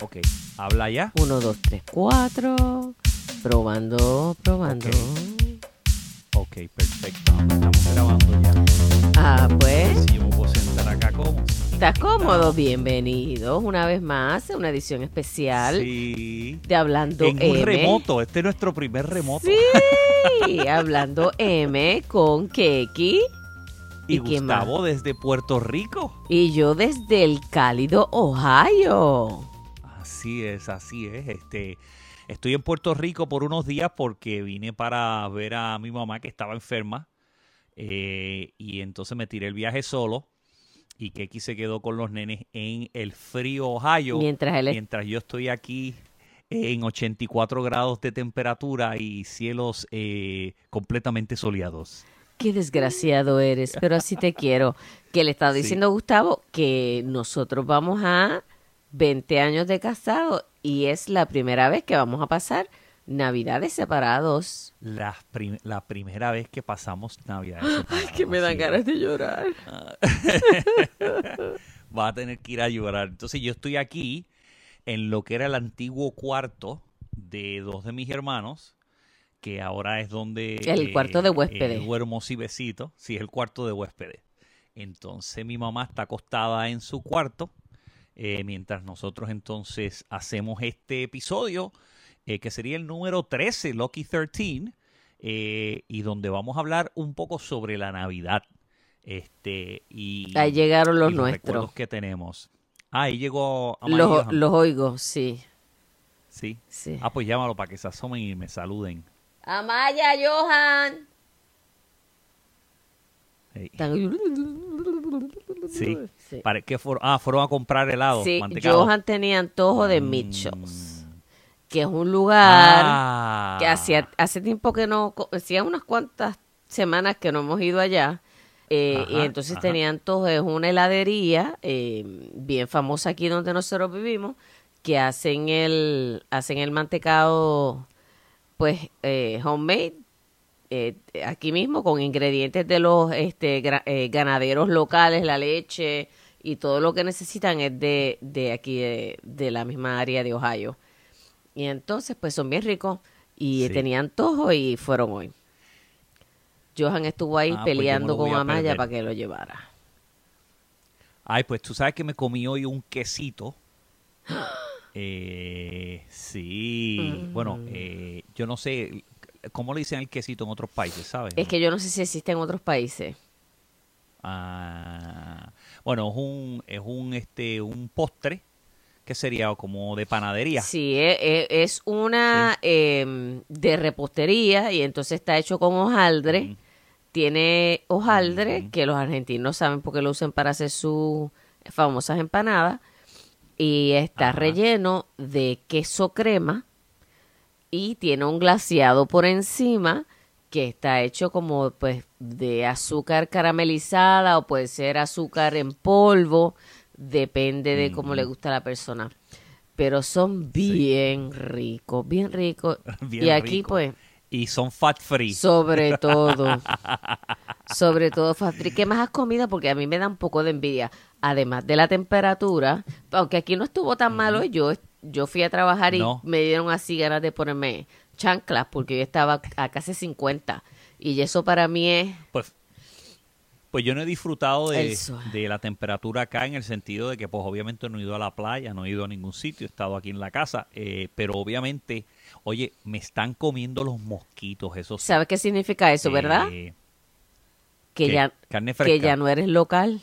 Ok, habla ya. Uno, dos, tres, cuatro. Probando, probando. Ok, perfecto. Estamos grabando ya. Ah, pues. Si yo me puedo sentar acá como. ¿Estás cómodo? Bienvenidos una vez más a una edición especial Sí. de Hablando En un M. remoto. Este es nuestro primer remoto. Sí, Hablando M con Keki Y, ¿Y? Gustavo desde Puerto Rico. y yo desde el cálido Ohio. Así es, así es. Este, estoy en Puerto Rico por unos días porque vine para ver a mi mamá que estaba enferma. eh, y entonces me tiré el viaje solo. Y Keki se quedó con los nenes en el frío Ohio. Mientras él mientras yo estoy aquí en 84 grados de temperatura y cielos eh, completamente soleados. Qué desgraciado eres, pero así te quiero. Que le estaba Sí. diciendo Gustavo que nosotros vamos a 20 años de casado y es la primera vez que vamos a pasar Navidades separados. La, prim- la primera vez que pasamos Navidad. de llorar. Va a tener que ir a llorar. Entonces yo estoy aquí en lo que era el antiguo cuarto de dos de mis hermanos, que ahora es donde... El cuarto de huéspedes. eh, duermo besito. Sí, es el cuarto de huéspedes. Entonces mi mamá está acostada en su cuarto, eh, mientras nosotros entonces hacemos este episodio, eh, que sería el número 13, Lucky 13, eh, y donde vamos a hablar un poco sobre la Navidad. Este, y, Ahí llegaron los y nuestros. recuerdos que tenemos. Ah, ahí llegó Amaya Los, los oigo, sí. Sí. sí. Ah, pues llámalo para que se asomen y me saluden. Amaya, Johan. Sí. Sí. Para, ¿qué fueron? Ah, fueron a comprar helado. Sí, mantecado. Johan tenía antojo de Mm. Mitchells, que es un lugar Ah. que hacía, hace tiempo que no, hacía unas cuantas semanas que no hemos ido allá. eh, y entonces ajá. tenía antojo, es una heladería eh, bien famosa aquí donde nosotros vivimos, que hacen el, hacen el mantecado, pues, eh, homemade, eh, aquí mismo con ingredientes de los este, gra- eh, ganaderos locales, la leche y todo lo que necesitan es de, de aquí, de, de la misma área de Ohio. Y entonces, pues son bien ricos y Sí. tenían antojo y fueron hoy. Johan estuvo ahí Ah, pues peleando con Amaya para que lo llevara. Ay, pues tú sabes que me comí hoy un quesito. Eh, sí. Mm. Bueno, eh, yo no sé cómo le dicen el quesito en otros países, ¿sabes? Es que yo no sé si existe en otros países. Ah, bueno, es un, es un, este, un postre que sería como de panadería. Sí, e- e- es una em, de repostería y entonces está hecho con hojaldre. Tiene hojaldre que los argentinos saben porque lo usan para hacer sus famosas empanadas. Y está Ajá. relleno de queso crema y tiene un glaseado por encima que está hecho como pues de azúcar caramelizada o puede ser azúcar en polvo, depende de cómo le Ujú. gusta a la persona. Pero son bien ricos, bien ricos. Bien y aquí rico. pues Y son fat free. sobre todo, sobre todo, Fastri, ¿qué más has comido? Porque a mí me da un poco de envidia. Además de la temperatura, aunque aquí no estuvo tan malo, yo, yo fui a trabajar y No. me dieron así ganas de ponerme chanclas porque yo estaba a casi 50. Y eso para mí es... Pues, pues yo no he disfrutado de, de la temperatura acá en el sentido de que pues obviamente no he ido a la playa, no he ido a ningún sitio, he estado aquí en la casa, eh, pero obviamente, oye, me están comiendo los mosquitos, eso sí. ¿Sabes qué significa eso, verdad? Eh, Que ya, Carne que fresca. ya no eres local.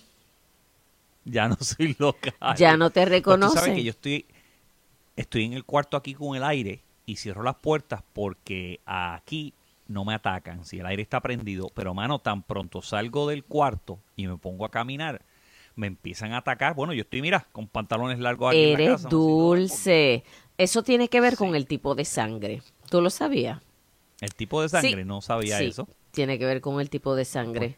Ya no soy local. Ya no te Pues tú reconocen. sabes que yo estoy, estoy en el cuarto aquí con el aire y cierro las puertas porque aquí no me atacan si el aire está prendido. Pero, mano, tan pronto salgo del cuarto y me pongo a caminar, me empiezan a atacar. Bueno, yo estoy, mira, con pantalones largos aquí en la Eres casa, no sé, no, dulce. Eso tiene que ver con el tipo de sangre. ¿Tú lo sabías? El tipo de sangre, Sí, no sabía sí, eso. Tiene que ver con el tipo de sangre.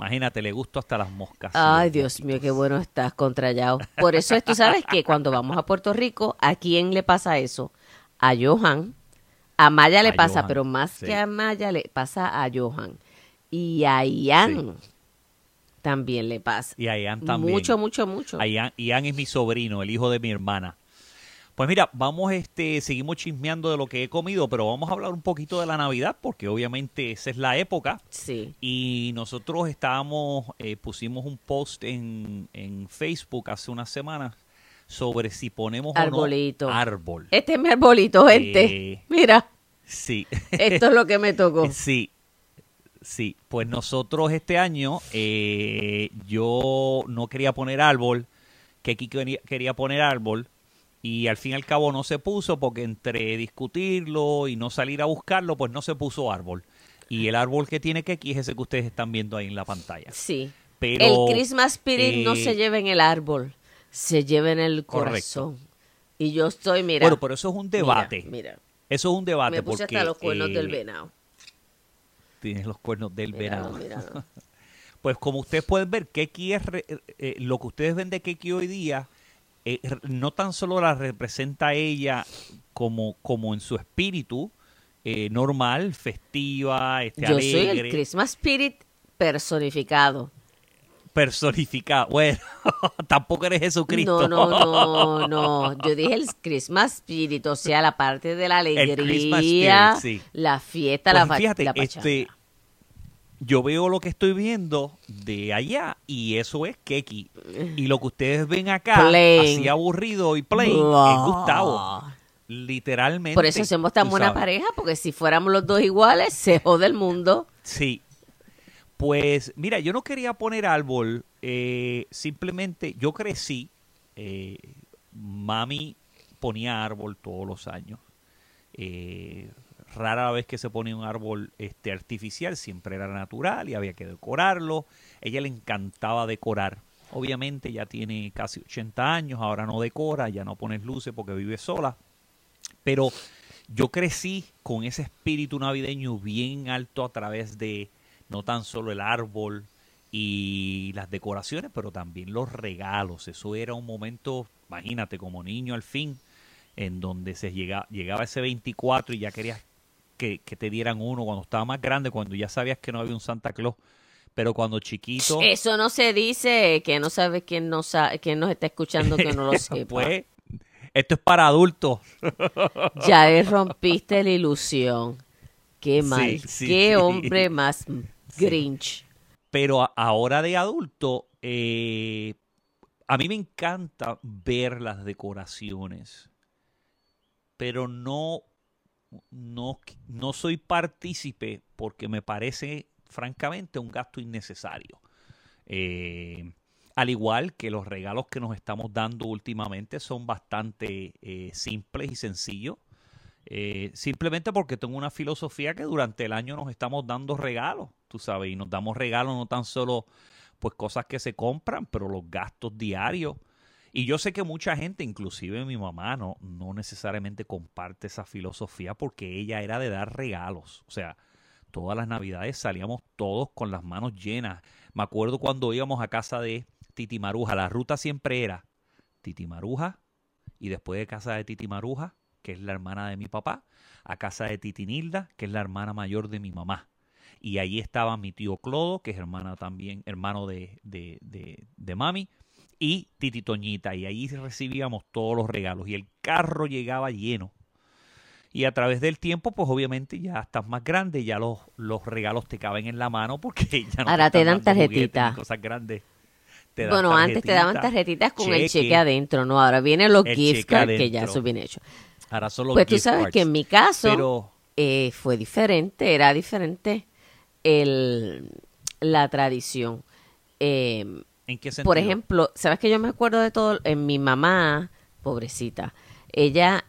Imagínate, le gusto hasta las moscas. Ay, Dios mío, qué bueno estás contrallado. Por eso es, tú sabes que cuando vamos a Puerto Rico, ¿a quién le pasa eso? A Johan. A Maya le A pasa, Johan, pero más sí. que a Maya le pasa a Johan. Y a Ian también le pasa. Y a Ian también. Mucho, mucho, mucho. A Ian, Ian es mi sobrino, el hijo de mi hermana. Pues mira, vamos, este, seguimos chismeando de lo que he comido, pero vamos a hablar un poquito de la Navidad, porque obviamente esa es la época. Sí. Y nosotros estábamos, eh, pusimos un post en, en Facebook hace unas semanas sobre si ponemos Arbolito. o no árbol. Este es mi arbolito, gente. Eh, Mira, Sí. esto es lo que me tocó. Sí, sí. Pues nosotros este año, eh, yo no quería poner árbol, que aquí quería, quería poner árbol, y al fin y al cabo no se puso porque entre discutirlo y no salir a buscarlo, pues no se puso árbol. Y el árbol que tiene que aquí es ese que ustedes están viendo ahí en la pantalla. Sí. Pero, el Christmas Spirit no eh, se lleva en el árbol, se lleva en el Correcto. corazón. Y yo estoy, mira. Bueno, pero eso es un debate. Mira, mira. Eso es un debate me puse porque hasta los cuernos eh, del venado. Tienes los cuernos del Míralo, venado. míralo. Pues como ustedes pueden ver, Keki es re- eh, lo que ustedes ven de Keki hoy día, eh, no tan solo la representa a ella como, como en su espíritu eh, normal, festiva, este, Yo soy el Christmas Spirit personificado. personificada. Bueno, tampoco eres Jesucristo. No, no, no, no. Yo dije el Christmas Spirit, o sea, la parte de la El alegría, Spirit, sí. la fiesta, Pues la, fa- fíjate, la pachanga. este, yo veo lo que estoy viendo de allá y eso es Keki. Y lo que ustedes ven acá, Plain. así aburrido y plain, Blah. es Gustavo. Literalmente. Por eso hacemos tan buena sabes. pareja, porque si fuéramos los dos iguales, se jode el mundo. Sí. Pues mira, yo no quería poner árbol, eh, simplemente yo crecí, eh, mami ponía árbol todos los años. Eh, rara vez que se ponía un árbol este, artificial, siempre era natural y había que decorarlo. ella le encantaba decorar. Obviamente ya tiene casi 80 años, ahora no decora, ya no pones luces porque vive sola. Pero yo crecí con ese espíritu navideño bien alto a través de no tan solo el árbol y las decoraciones, pero también los regalos. Eso era un momento, imagínate, como niño al fin, en donde se llega, llegaba ese 24 y ya querías que, que te dieran uno cuando estaba más grande, cuando ya sabías que no había un Santa Claus. Pero cuando chiquito, Eso no se dice, que no sabe quién, no sa- quién nos está escuchando que no lo sepa. pues, esto es para adultos. Ya le rompiste la ilusión. Qué Sí, mal. sí, Qué sí. hombre más grinch. Pero a- ahora de adulto, eh, a mí me encanta ver las decoraciones, pero no, no, no soy partícipe porque me parece, francamente, un gasto innecesario. Eh, al igual que los regalos que nos estamos dando últimamente son bastante eh, simples y sencillos. Eh, simplemente porque tengo una filosofía que durante el año nos estamos dando regalos, tú sabes, y nos damos regalos no tan solo pues cosas que se compran, pero los gastos diarios. Y yo sé que mucha gente, inclusive mi mamá, no, no necesariamente comparte esa filosofía porque ella era de dar regalos. O sea, todas las navidades salíamos todos con las manos llenas. Me acuerdo cuando íbamos a casa de Titi Maruja, la ruta siempre era Titi Maruja y después de casa de Titi Maruja, que es la hermana de mi papá, a casa de Titi Nilda, que es la hermana mayor de mi mamá. Y ahí estaba mi tío Clodo, que es hermana también, hermano de, de, de, de mami, y Titi Toñita. Y ahí recibíamos todos los regalos. Y el carro llegaba lleno. Y a través del tiempo, pues obviamente ya estás más grande, ya los, los regalos te caben en la mano porque ya no Ahora te dan dando juguetes tarjetita. ni cosas grandes. Te dan Bueno, antes te daban tarjetita, tarjetitas con el cheque adentro, ¿no? Ahora vienen los gift cards, que ya adentro. eso viene hecho. Ahora son los Pues tú gift sabes cards. que en mi caso Pero eh, fue diferente, era diferente el, la tradición. Eh, ¿en qué sentido? por ejemplo, ¿sabes que yo me acuerdo de todo? En mi mamá, pobrecita, ella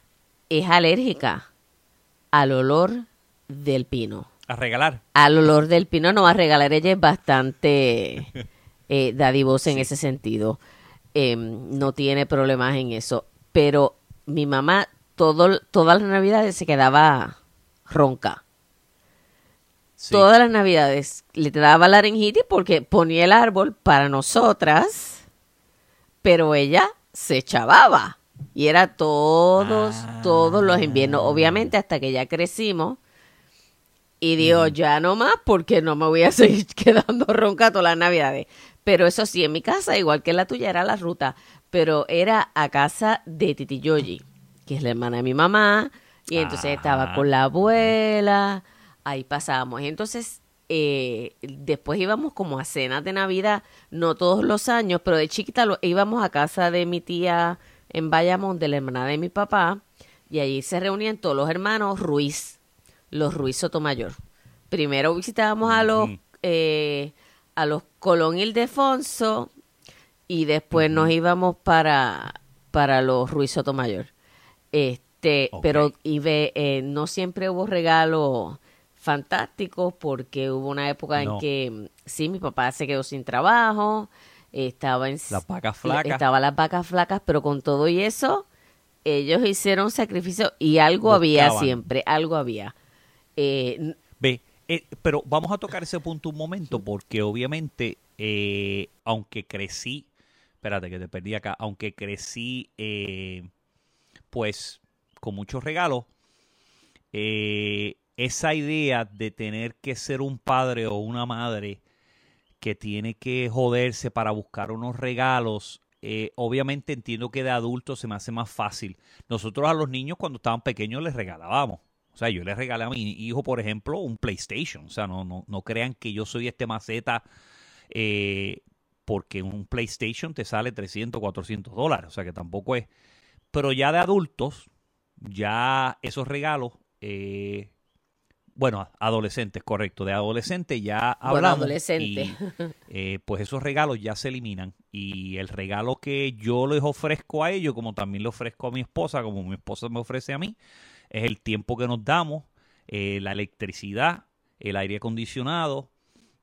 es alérgica al olor del pino. a regalar. Al olor del pino no a regalar, ella es bastante eh, dadivosa en ese sentido. Eh, no tiene problemas en eso. Pero mi mamá, todo, todas las navidades se quedaba ronca. Sí. Todas las navidades le daba laringitis porque ponía el árbol para nosotras, pero ella se chavaba. Y era todos, Ah. todos los inviernos. Obviamente hasta que ya crecimos. Y digo, ya no más porque no me voy a seguir quedando ronca todas las navidades. Pero eso sí, en mi casa, igual que la tuya, era la ruta. Pero era a casa de Titi Yoyi, que es la hermana de mi mamá, y entonces estaba Ajá. con la abuela, ahí pasábamos. Entonces eh, después íbamos como a cenas de Navidad, no todos los años, pero de chiquita lo, íbamos a casa de mi tía en Bayamón, de la hermana de mi papá, y allí se reunían todos los hermanos Ruiz, los Ruiz Sotomayor. Primero visitábamos a los, eh, a los Colón Ildefonso, y después nos íbamos para, para los Ruiz Sotomayor. Este, pero y ve, eh, no siempre hubo regalos fantásticos porque hubo una época No. en que sí, mi papá se quedó sin trabajo, estaba en Las vacas flacas. estaba las vacas flacas, pero con todo y eso ellos hicieron sacrificio y algo había siempre, algo había. Eh, Ve, eh, pero vamos a tocar ese punto un momento porque obviamente, eh, aunque crecí, espérate que te perdí acá, aunque crecí, pues, con muchos regalos, eh, esa idea de tener que ser un padre o una madre que tiene que joderse para buscar unos regalos, eh, obviamente entiendo que de adulto se me hace más fácil. Nosotros a los niños cuando estaban pequeños les regalábamos. O sea, yo les regalé a mi hijo, por ejemplo, un PlayStation. O sea, no, no, no crean que yo soy este maceta eh, porque un PlayStation te sale 300, 400 dólares. O sea, que tampoco es... Pero ya de adultos, ya esos regalos, eh, bueno, adolescentes, correcto, de adolescentes ya Bueno, hablamos. adolescente. y, eh, pues esos regalos ya se eliminan. Y el regalo que yo les ofrezco a ellos, como también le ofrezco a mi esposa, como mi esposa me ofrece a mí, es el tiempo que nos damos, eh, la electricidad, el aire acondicionado,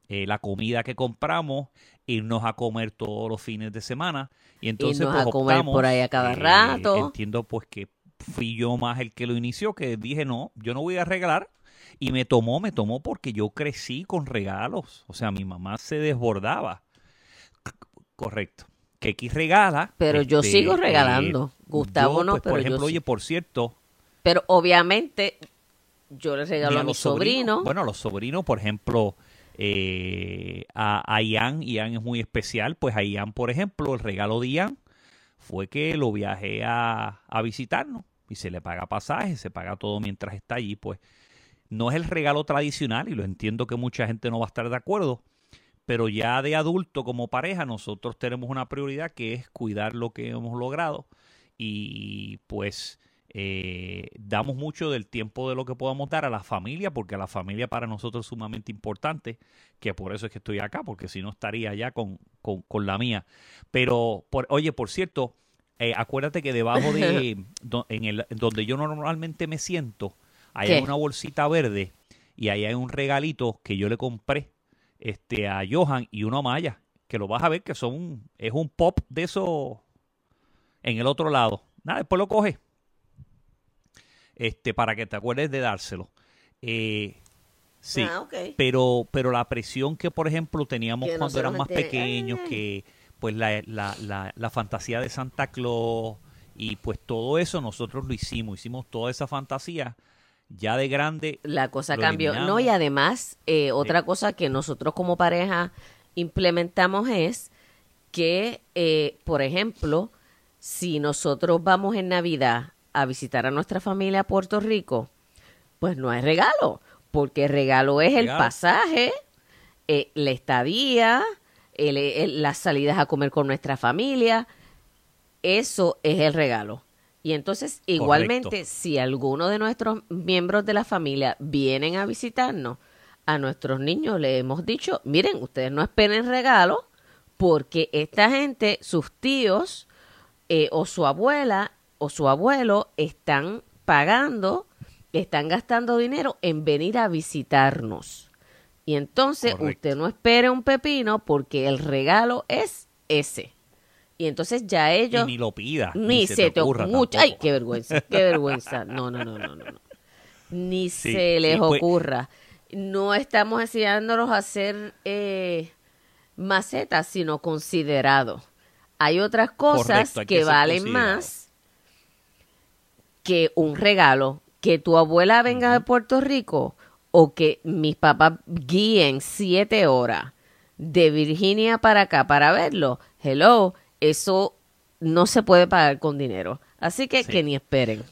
eh, la comida que compramos, irnos a comer todos los fines de semana. Y entonces Irnos pues, a comer optamos, por ahí a cada rato. Entiendo pues que fui yo más el que lo inició, que dije, no, yo no voy a regalar. Y me tomó, me tomó porque yo crecí con regalos. O sea, mi mamá se desbordaba. Correcto. Que X regala. Pero yo este, sigo eh, regalando. Gustavo yo, no, pues, pero por yo ejemplo, sí. oye, por cierto, Pero obviamente yo ni regalo a, mi los sobrinos, sobrino. Bueno, a los sobrinos, por ejemplo, eh, a, a Ian, Ian es muy especial. Pues a Ian, por ejemplo, el regalo de Ian fue que lo viajé a, a visitarnos y se le paga pasaje, se paga todo mientras está allí. Pues no es el regalo tradicional y lo entiendo que mucha gente no va a estar de acuerdo. Pero ya de adulto como pareja nosotros tenemos una prioridad que es cuidar lo que hemos logrado y pues eh, damos mucho del tiempo de lo que podamos dar a la familia, porque a la familia para nosotros es sumamente importante, que por eso es que estoy acá, porque si no estaría ya con, con, con la mía. Pero, por, oye, por cierto, eh, acuérdate que debajo de en el, donde yo normalmente me siento, hay ¿Qué? una bolsita verde y ahí hay un regalito que yo le compré este, a Johan y una Maya, que lo vas a ver que son, es un pop de eso en el otro lado. Nada, después lo coges este, para que te acuerdes de dárselo. Eh, sí, Ah, pero, pero la presión que, por ejemplo, teníamos Que cuando eran más pequeños, Ay. que pues la, la, la, la fantasía de Santa Claus y pues todo eso nosotros lo hicimos, hicimos toda esa fantasía ya de grande. La cosa cambió. No, y además, eh, otra cosa que nosotros como pareja implementamos es que, eh, por ejemplo, si nosotros vamos en Navidad a visitar a nuestra familia a Puerto Rico, pues no hay regalo, porque el regalo es el pasaje, eh, la estadía, el- el- las salidas a comer con nuestra familia, eso es el regalo. Y entonces, igualmente, si alguno de nuestros miembros de la familia vienen a visitarnos, a nuestros niños le hemos dicho, miren, ustedes no esperen regalo, porque esta gente, sus tíos eh, o su abuela o su abuelo están pagando, están gastando dinero en venir a visitarnos. Y entonces Correcto. usted no espere un pepino porque el regalo es ese. Y entonces ya ellos y ni lo pida. ni, se, te ocurra. tampoco. Ay, qué vergüenza, qué vergüenza. No, no, no, no, no. Ni Sí, se les sí, pues- ocurra. No estamos enseñándolos a hacer eh, macetas, sino considerados. Hay otras cosas Correcto, hay que valen más que un regalo. Que tu abuela venga de Puerto Rico o que mis papás guíen siete horas de Virginia para acá para verlo. Hello, eso no se puede pagar con dinero. Así que Sí. que ni esperen.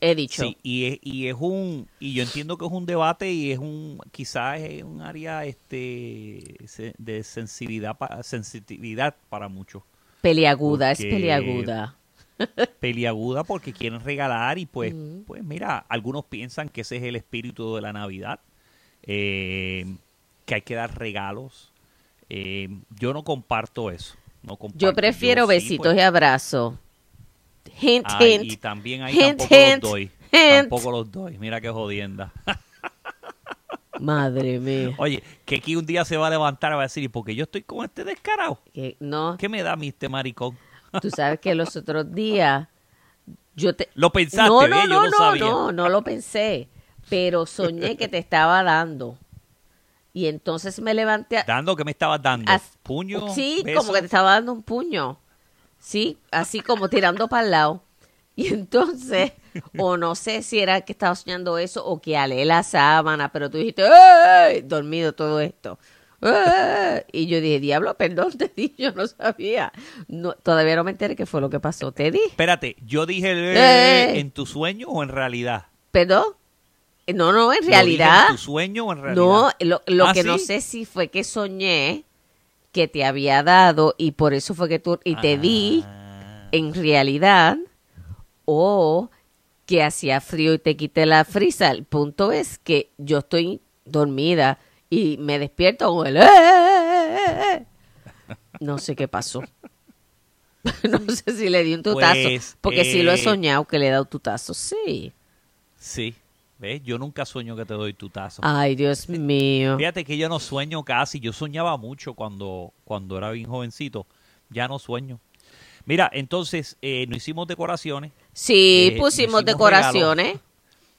He dicho. Sí, y es, y es un, y yo entiendo que es un debate y es un, quizás es un área este de sensibilidad, pa- sensitividad para muchos. Peliaguda, es peliaguda. Peliaguda porque quieren regalar y pues, pues mira, algunos piensan que ese es el espíritu de la Navidad, eh, que hay que dar regalos. Eh, yo no comparto eso. No comparto. Yo prefiero besitos pues, y abrazos. Hint, ay, hint. y también hint, tampoco hint, los doy. hint. Tampoco los doy. Mira qué jodienda. Madre mía. Oye, que aquí un día se va a levantar y va a decir, ¿y por qué yo estoy con este descarado? Que no, ¿Qué me da mí este maricón? tú sabes que los otros días yo te Lo pensaste, no, no, Yo no, no no, sabía. no, no lo pensé, pero soñé que te estaba dando. Y entonces me levanté a- Dando, ¿qué me estabas dando? as- ¿Puño? Sí, beso? como que te estaba dando un puño. Sí, así como tirando para el lado. Y entonces, o no sé si era que estaba soñando eso o que alé la sábana, pero tú dijiste, ¡Ey! dormido todo esto. ¡Ey! Y yo dije, diablo, perdón, te di, yo no sabía. No, todavía no me enteré qué fue lo que pasó. Te di, Espérate, ¿yo dije el en tu sueño o en realidad? perdón. Eh, No, no, en ¿Lo dije realidad. en tu sueño o en realidad? No, lo, lo ¿Ah, que no sé si fue que soñé que te había dado y por eso fue que tú y te di Ah. en realidad o que hacía frío y te quité la frisa. El punto es que yo estoy dormida y me despierto con el... "Eh, eh, eh, eh". No sé qué pasó. no sé si le di un tutazo. Pues, porque sí lo he eh, soñado que le he dado tutazo. Sí. Sí, ¿ves? Yo nunca sueño que te doy tu tazo. Ay, Dios mío. Fíjate que yo no sueño casi. Yo soñaba mucho cuando, cuando era bien jovencito. Ya no sueño. Mira, entonces, eh, no hicimos decoraciones. Sí, Eh, pusimos decoraciones.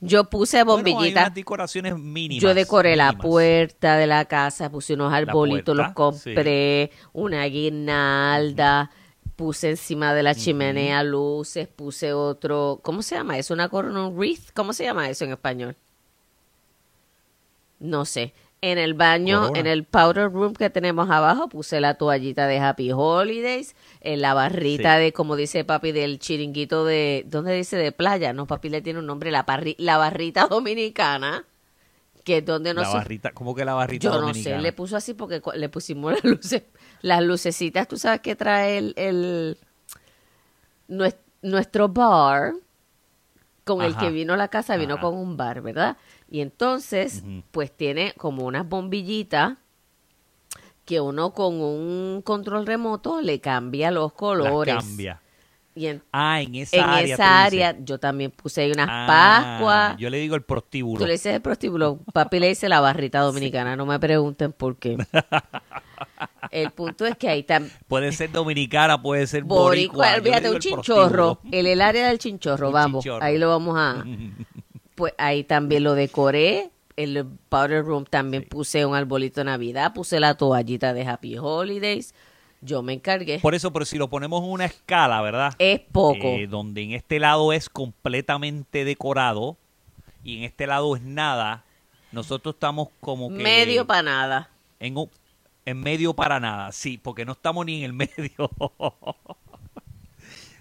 Yo puse Bueno, hay bombillitas. unas decoraciones mínimas. Yo decoré la puerta de la casa, puse unos arbolitos, los compré, una guirnalda, puse encima de la chimenea luces, puse otro, ¿cómo se llama eso? Una corona, un wreath, ¿cómo se llama eso en español? No sé. En el baño, Corona. en el powder room que tenemos abajo, puse la toallita de Happy Holidays, en la barrita Sí. de, como dice papi, del chiringuito de, ¿dónde dice? De playa. No, papi le tiene un nombre, la, parri- la barrita dominicana, que es donde La nosotros... barrita, ¿cómo que la barrita Yo no dominicana? sé, le puso así porque le pusimos las luces, las lucecitas, tú sabes que trae el, el nues- nuestro bar con el que vino a la casa, vino Ajá. con un bar, ¿verdad? Y entonces, pues tiene como unas bombillitas que uno con un control remoto le cambia los colores. cambia. Y en, Ah, en esa en área. esa área yo también puse ahí unas Ah, pascuas. Yo le digo el prostíbulo. Tú le dices el prostíbulo, papi le dice la barrita dominicana, no me pregunten por qué. El punto es que ahí está Puede ser dominicana, puede ser boricua, boricua. Digo un el chinchorro, el, el área del chinchorro, Un vamos, chinchorro. ahí lo vamos a, pues ahí también lo decoré, el powder room también Sí. puse un arbolito de Navidad, puse la toallita de Happy Holidays, yo me encargué, Por eso, pero si lo ponemos en una escala, ¿verdad? es poco, Eh, donde en este lado es completamente decorado y en este lado es nada, nosotros estamos como que medio para nada. en, un- en medio para nada, sí, porque no estamos ni en el medio.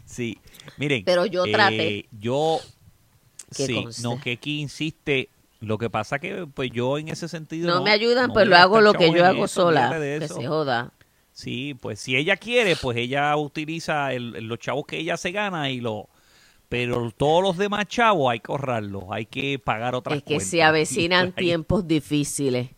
sí, miren. Pero yo eh, traté. yo, Que sí, conste. no, que aquí insiste. Lo que pasa que, pues yo en ese sentido. No, me ayudan, no pues lo hago lo que yo hago eso, sola, que se joda. Sí, pues si ella quiere, pues ella utiliza el- los chavos que ella se gana y lo... Pero todos los demás chavos hay que ahorrarlos, hay que pagar otras Es que se avecinan pues, tiempos difíciles.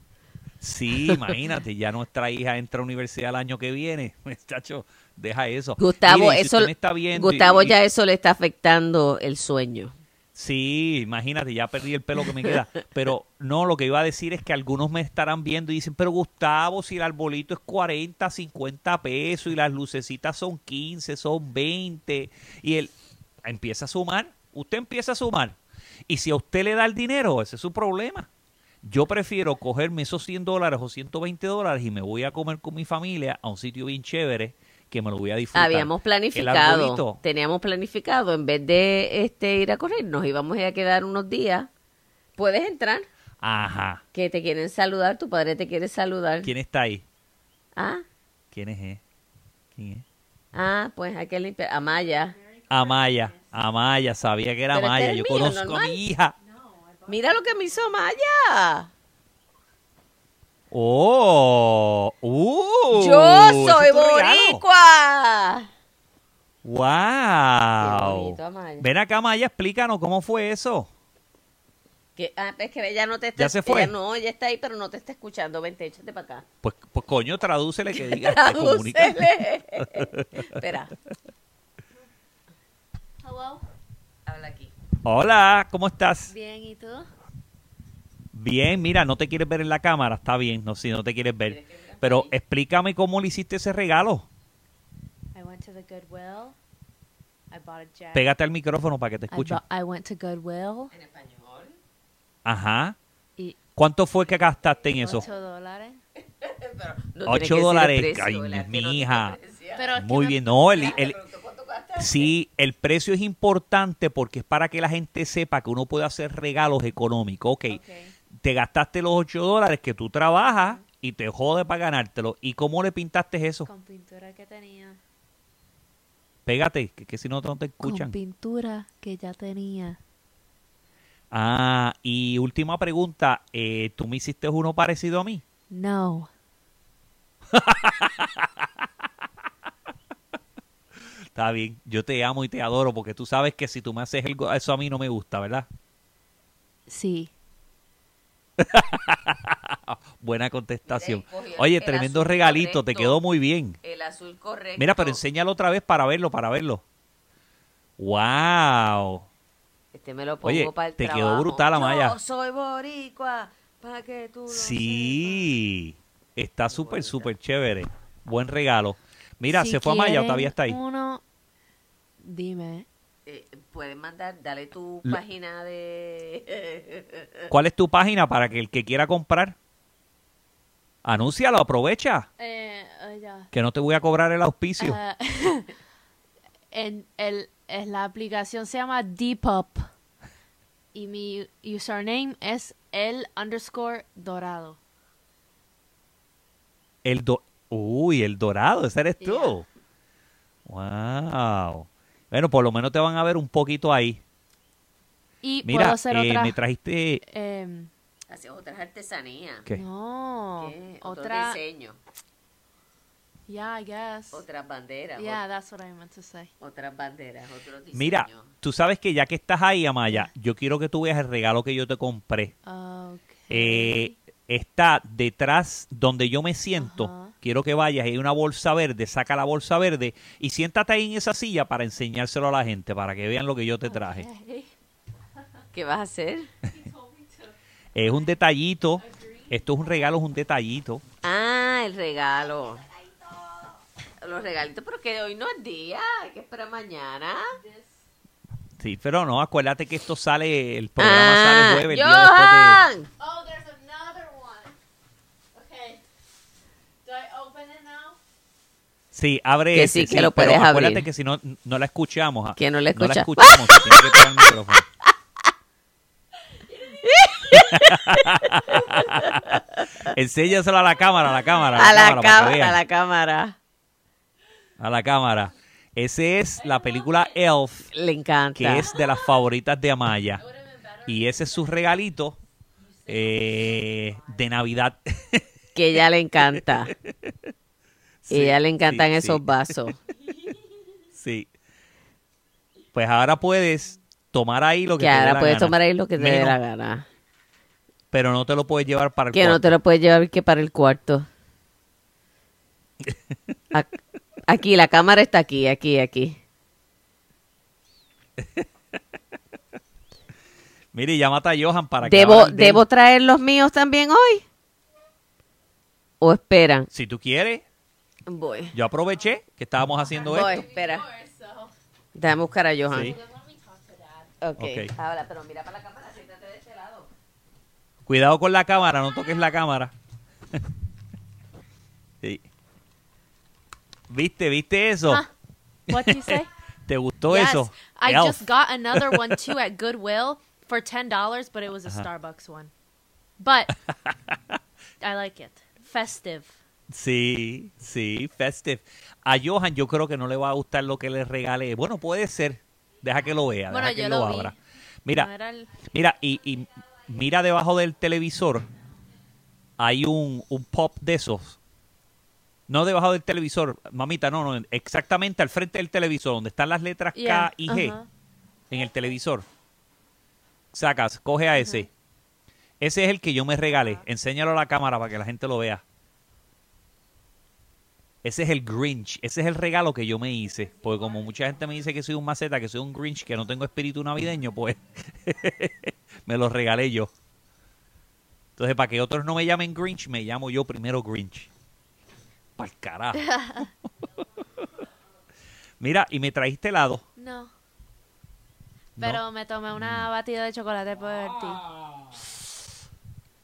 Sí, imagínate, ya nuestra hija entra a universidad el año que viene. Muchacho, deja eso. Gustavo, Miren, si eso, me está viendo y- Gustavo y- ya eso le está afectando el sueño. Sí, imagínate, ya perdí el pelo que me queda. Pero no, lo que iba a decir es que algunos me estarán viendo y dicen, pero Gustavo, si el arbolito es 40, 50 pesos y las lucecitas son 15, son 20, y él empieza a sumar, usted empieza a sumar. Y si a usted le da el dinero, ese es su problema. Yo prefiero cogerme esos 100 dólares o 120 dólares y me voy a comer con mi familia a un sitio bien chévere que me lo voy a disfrutar. Habíamos planificado, teníamos planificado, en vez de este ir a correr, nos íbamos a quedar unos días. Puedes entrar, Ajá. que te quieren saludar, tu padre te quiere saludar. ¿Quién está ahí? Ah, ¿Quién es? eh? ¿Quién es? ah, pues hay que limpiar. Amaya. Amaya. Amaya, sabía que era Pero este Amaya. es Yo conozco a mi hija. Mira lo que me hizo Maya. ¡Oh! ¡Uh! Yo soy boricua. Qué ¡Wow! bonito, Amaya. Ven acá, Maya, explícanos cómo fue eso. Que, ah, es que ella no te está ¿Ya se fue? ella no, ella está ahí, pero no te está escuchando. Vente, échate para acá. Pues, pues coño, tradúcele que diga, comunica. Tradúcele. Espera, Hello. Hola, ¿cómo estás? Bien, ¿y tú? Bien, mira, no te quieres ver en la cámara, está bien, no, si no te quieres ver. Pero explícame cómo le hiciste ese regalo. I went to the Goodwill. I bought a jacket. Pégate al micrófono para que te I, escuchen. bu- I went to Goodwill En español. Ajá. y ¿Cuánto fue que gastaste en eso? 8 dólares. Pero no Ocho tiene que decir el dólares. mi hija. Muy bien, no, el, el-. Sí, el precio es importante porque es para que la gente sepa que uno puede hacer regalos económicos. Ok, Ok. te gastaste los 8 dólares que tú trabajas y te jode para ganártelo. ¿Y cómo le pintaste eso? Con pintura que tenía. Pégate, que, que si no no te escuchan. Con pintura que ya tenía. Ah, y última pregunta, eh, ¿tú me hiciste uno parecido a mí? No. Está bien, yo te amo y te adoro porque tú sabes que si tú me haces algo, eso a mí no me gusta, ¿verdad? Sí. Buena contestación. Oye, el tremendo regalito, te quedó muy bien. El azul correcto. Mira, pero enséñalo otra vez para verlo, para verlo. ¡Wow! Este me lo pongo Oye, para el te quedó brutal, Amaya. Yo soy boricua, para que tú lo Sí, está súper, súper chévere. Buen regalo. Mira, Si se fue a Maya, quieren todavía está ahí. Uno, dime. Eh, puedes mandar, dale tu página de... ¿Cuál es tu página para que el que quiera comprar? Anúncialo, aprovecha, Eh, ya. que no te voy a cobrar el auspicio. Ah, en, el, en la aplicación se llama Depop. Y mi username es el underscore dorado. El do Uy, el dorado, ese eres tú. Wow. Bueno, por lo menos te van a ver un poquito ahí. Y Mira, puedo hacer eh, otra. me trajiste... Haces otras artesanías. ¿Qué? no, ¿Qué? Otro otra. diseño. Yeah, I guess. Otras banderas. Yeah, that's what I meant to say. ot- Otras banderas, otros diseños. Mira, tú sabes que ya que estás ahí, Amaya, yo quiero que tú veas el regalo que yo te compré. Okay. Eh, está detrás donde yo me siento. Quiero que vayas, hay una bolsa verde, saca la bolsa verde y siéntate ahí en esa silla para enseñárselo a la gente, para que vean lo que yo te traje. ¿Qué vas a hacer? Es un detallito, esto es un regalo, es un detallito. Ah, el regalo. Los regalitos, pero que hoy no es día, hay que esperar mañana. Sí, pero no, acuérdate que esto sale, el programa Ah, sale jueves, el día después Johan. Oh, there's another one. Okay. Do I open it now? de... Sí, abre Que ese, sí, que lo puedes acuérdate abrir. que si no, no la escuchamos. ah, Que no la No la escucha. escuchamos, se tiene que el micrófono. Enséñaselo a la cámara, a la cámara. A la cámara, cámara, a la cámara. A la cámara. Ese es la película Elf, Le encanta. que es de las favoritas de Amaya. Y ese es su regalito eh, de Navidad. Que ella le encanta. Sí, ella le encantan sí, esos sí. vasos. Sí. Pues ahora puedes tomar ahí lo que, Que te dé ahora la puedes gana. tomar ahí lo que te dé la gana. Pero no te lo puedes llevar para el Que no cuarto. te lo puedes llevar que para el cuarto. Aquí, la cámara está aquí, aquí, aquí. Mire, llámate a Johan para que ¿Debo. ¿Debo traer los míos también hoy? ¿O esperan? Si tú quieres, Voy. yo aproveché que estábamos haciendo Voy, esto. espera. Déjame buscar a Johan. Sí. Ok. Ok. Ahora, pero mira para la cámara, siéntate de este lado. Cuidado con la cámara, no toques la cámara. Sí. ¿Viste? ¿Viste eso? Huh? What'd you say? ¿Te gustó yes, eso? I Elf. just got another one too at Goodwill for ten dollars, but it was a Starbucks one. But I like it. Festive. Sí, sí, festive. A Johan yo creo que no le va a gustar lo que le regale. Bueno, puede ser. Deja que lo vea, Bueno, deja que lo, abra. Mira, el- mira, y, y mira debajo del televisor, hay un, un pop de esos. No debajo del televisor, mamita, no, no, exactamente al frente del televisor, donde están las letras Yeah, K y G en el televisor. Sacas, coge a ese. Ese es el que yo me regalé. Enséñalo a la cámara para que la gente lo vea. Ese es el Grinch. Ese es el regalo que yo me hice. Porque como mucha gente me dice que soy un maceta, que soy un Grinch, que no tengo espíritu navideño, pues me lo regalé yo. Entonces, para que otros no me llamen Grinch, me llamo yo primero Grinch. Para el carajo. Mira, y me trajiste helado. No. No. Pero me tomé una batida de chocolate por ti.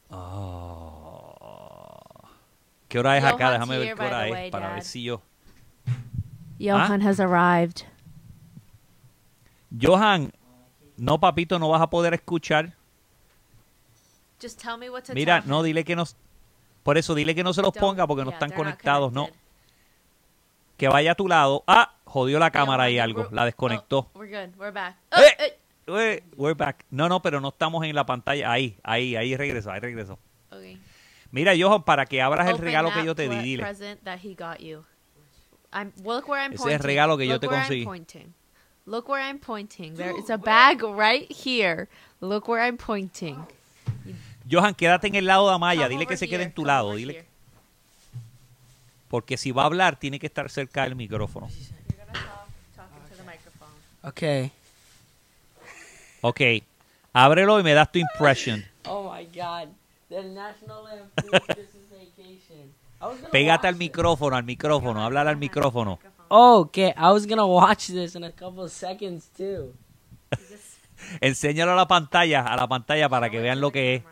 Oh. ¿Qué hora es acá? Déjame ver qué hora es para ver si yo. Johan has arrived. Johan, no, papito, no vas a poder escuchar. Just tell me what to Mira, no, dile que nos. Por eso, dile que no se los Don't- ponga porque no están conectados, ¿no? Que vaya a tu lado. Ah, jodió la cámara Johan, y algo. La desconectó. Oh, we're good. We're back. Eh. Oh, eh. Eh, We're back. No, no, pero no estamos en la pantalla. Ahí, ahí, ahí regresó, ahí regresó. Mira, Johan, para que abras el regalo que yo te di, dile. present that he got you. I'm, look where I'm Ese es pointing. el regalo que yo Look te where conseguí. I'm pointing. Look where I'm pointing. There is a bag right here. Look where I'm pointing. Johan, quédate en el lado de Amaya. Come Dile que se quede en tu come lado. Dile, here. porque si va a hablar, tiene que estar cerca del micrófono. Okay. Ok. Ábrelo y me das tu impression. Oh my god. The National Vacation. I was gonna Pégate al micrófono, al micrófono. Háblale al micrófono. Oh, okay. I was gonna watch this in a couple of seconds too. Enséñalo a la pantalla, a la pantalla para que vean lo que es.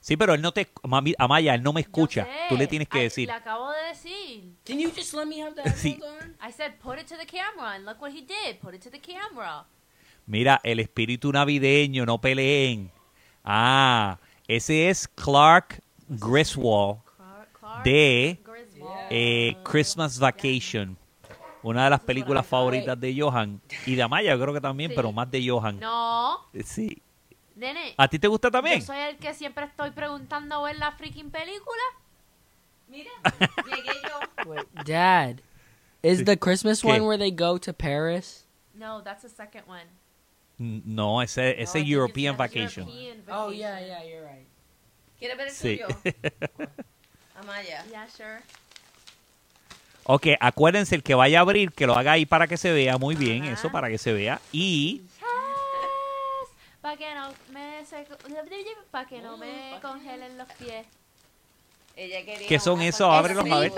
Sí, pero él no te... Mami, Amaya, él no me escucha. Sé. Tú le tienes que decir. Le acabo de decir. Can you just let me have the Sí. I said put it to the camera and look what he did. Put it to the camera. Mira, el espíritu navideño, no peleen. Ah, ese es Clark Griswold de eh, Christmas Vacation. Una de las películas favoritas de Johan. Y de Amaya, yo creo que también, Sí. pero más de Johan. No, Sí. nene. ¿A ti te gusta también? Yo soy el que siempre estoy preguntando ver la freaking película. Mira, llegué yo. Wait, Dad. Is Sí. the Christmas ¿Qué? one where they go to Paris? No, that's the second one. No, ese, ese I think European Vacation. European Oh vacation. yeah, yeah, you're right. ¿Quieres ver el Sí. tuyo? Amaya. Yeah, sure. ok, acuérdense, el que vaya a abrir, que lo haga ahí para que se vea muy bien, Ajá. eso para que se vea. Y Para que no me para que no me congelen los pies. Ella quería ¿Qué son esos? Ábrelos a ver.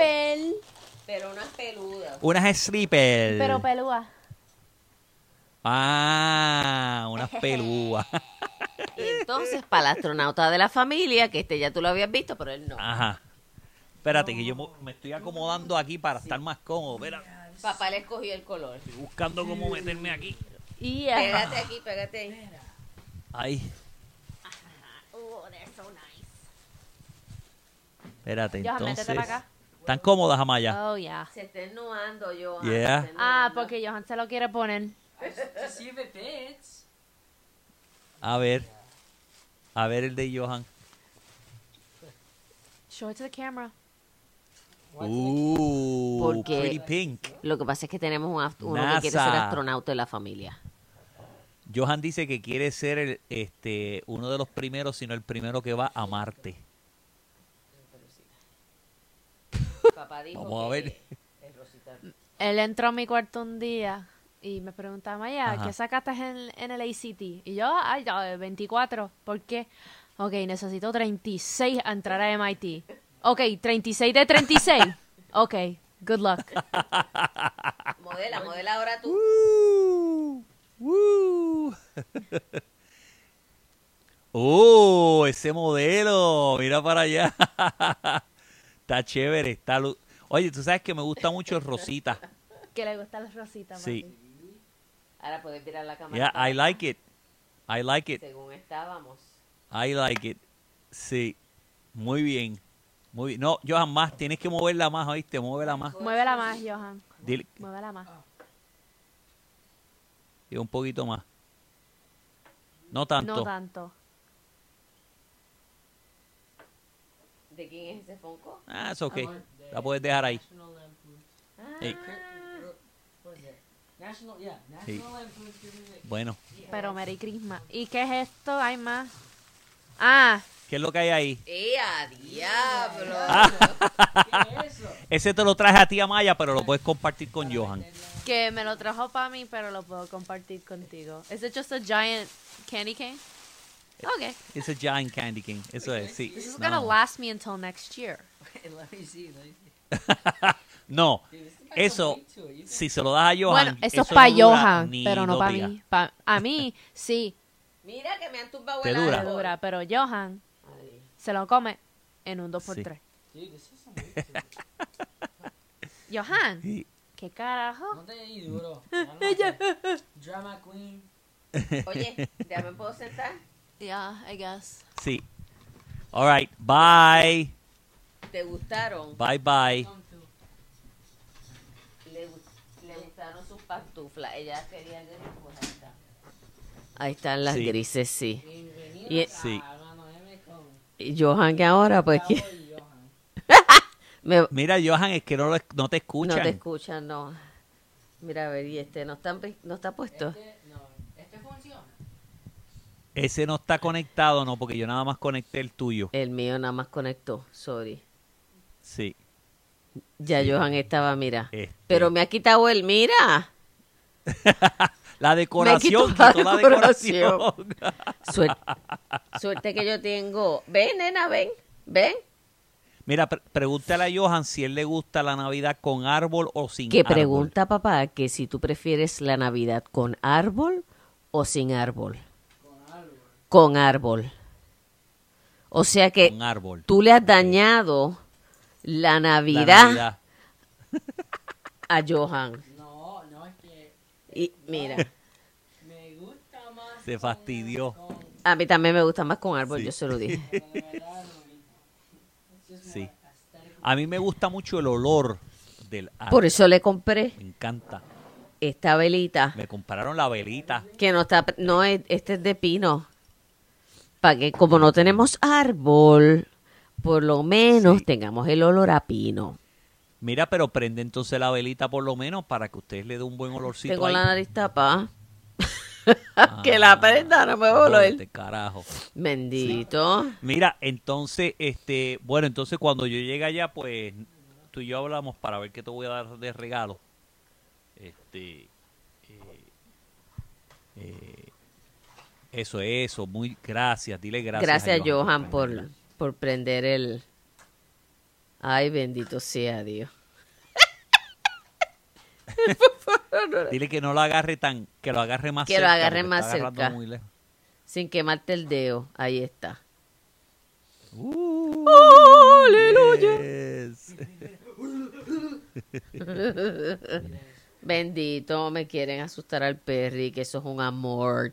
Pero unas peludas. unas strippers. Pero pelúa. Ah, unas pelúas. Y entonces, para el astronauta de la familia, que este ya tú lo habías visto, pero él no. Ajá. Espérate, que yo me estoy acomodando aquí para estar más cómodo. Espera, Papá le escogió el color. estoy buscando cómo meterme aquí. Y Pégate aquí, pégate ahí. Ahí, Oh, they're so nice. espérate, Johan, métete entonces. para acá. ¿Están cómodas, Amaya? Oh, yeah. Se está ennuando yo. Yeah. Ah, porque Johan se lo quiere poner. To see if it fits. A ver. A ver el de Johan. Show it to the camera. Uh, Porque- pretty pink. Lo que pasa es que tenemos un uno que quiere ser NASA. astronauta de la familia. Johan dice que quiere ser el, este, uno de los primeros, sino el primero que va a Marte. Papá dijo Vamos a que ver. es Rosita. Él entró a mi cuarto un día y me preguntaba, Maya, Ajá. ¿qué sacaste en, en el ACT? Y yo, ay, ya, 24. ¿Por qué? Ok, necesito 36 a entrar a MIT. Ok, 36 de 36. Ok, good luck. Modela, modela ahora tú. Uh, uh. ¡Oh! Ese modelo. Mira para allá. está chévere. Está Oye, tú sabes que me gusta mucho el rosita. Que le gustan las rositas, Sí. Ahora puedes mirar la cámara. Yeah, I like it. I like it. Según estábamos. I like it. Sí. Muy bien. Muy bien. No, Johan, más. Tienes que moverla más, ¿oíste? Muévela más. Muévela más, Johan. Dile- Muévela más. Y un poquito más. No tanto. No tanto. ¿De quién es ese Fonco? Ah, es ok. La puedes dejar ahí. Ah, Ey, What is that? National, yeah, Sí. National it. bueno, Pero Merry Christmas. ¿Y qué es esto? Hay más. Ah, ¿qué es lo que hay ahí? ¡Eh, a diablo! ¿Qué es eso? Ese te lo traje a ti, Maya, pero lo puedes compartir con Johan. que me lo trajo para mí, pero lo puedo compartir contigo. ¿Es it just a giant candy cane? Okay. Ese Giant Candy King. Eso es, sí. This is No. gonna last me until next year. let me see, let me see. No, eso, si se lo das a Johan, bueno, eso es no para dura Johan, ni pero no para mí. Pa- a mí, sí, Mira que me han tumbado Te el dura. dura, pero Johan se lo come en un 2x3. Dude, this is some weight to it. Johan, Sí. ¿qué carajo? No te di duro. Drama queen. Oye, ¿ya me puedo sentar? Yeah, I guess. Sí. All right, bye. ¿Te gustaron? Bye, bye. Le, le gustaron sus pantuflas. Ella quería gris, pues ahí está. Ahí están las Sí. grises, sí. Bienvenido Y- Sí. a Mano M con Y Johan que ahora, pues, que me, Mira, Johan, es que no, lo- no te escuchan. no te escuchan, no. Mira, a ver, y este no está, no está puesto. Este, no, este funciona. Ese no está conectado, no, porque yo nada más conecté el tuyo. El mío nada más conectó, sorry. Sí. Ya Johan estaba, mira. Este. Pero me ha quitado el, mira. La decoración, quitó la quitó la decoración. decoración. Suerte, suerte que yo tengo. Ven, nena, ven, ven. Mira, pre- pregúntale a Johan si él le gusta la Navidad con árbol o sin Que árbol. pregunta papá que si tú prefieres la Navidad con árbol o sin árbol. Con árbol. O sea que Con árbol. tú le has dañado la La Navidad, a Johan. No, no, es que Y mira, me gusta más. Se fastidió. Con, a mí también me gusta más con árbol, Sí. yo se lo dije. Sí. A mí me gusta mucho el olor del árbol. Por eso le compré Me encanta. esta velita. Me compraron la velita. Que no está, no es, este es de pino. Para que como no tenemos árbol, por lo menos Sí. tengamos el olor a pino. Mira, pero prende entonces la velita por lo menos para que ustedes le dé un buen olorcito Tengo ahí. la nariz tapada. Ah, que la prenda no me oler. joder, carajo. Bendito. Mira, entonces, este, bueno, entonces cuando yo llegue allá, pues tú y yo hablamos para ver qué te voy a dar de regalo. Este, eh, eh, eso, eso, muy gracias, dile gracias. Gracias, a Johan, por, prenderla. Por prender el... Ay, bendito sea Dios. Dile que no lo agarre tan, que lo agarre más Que lo cerca. agarre porque más está agarrando cerca. muy lejos. Sin quemarte el dedo. Ahí está. ¡Aleluya! Bendito, me quieren asustar al Perry, que eso es un amor.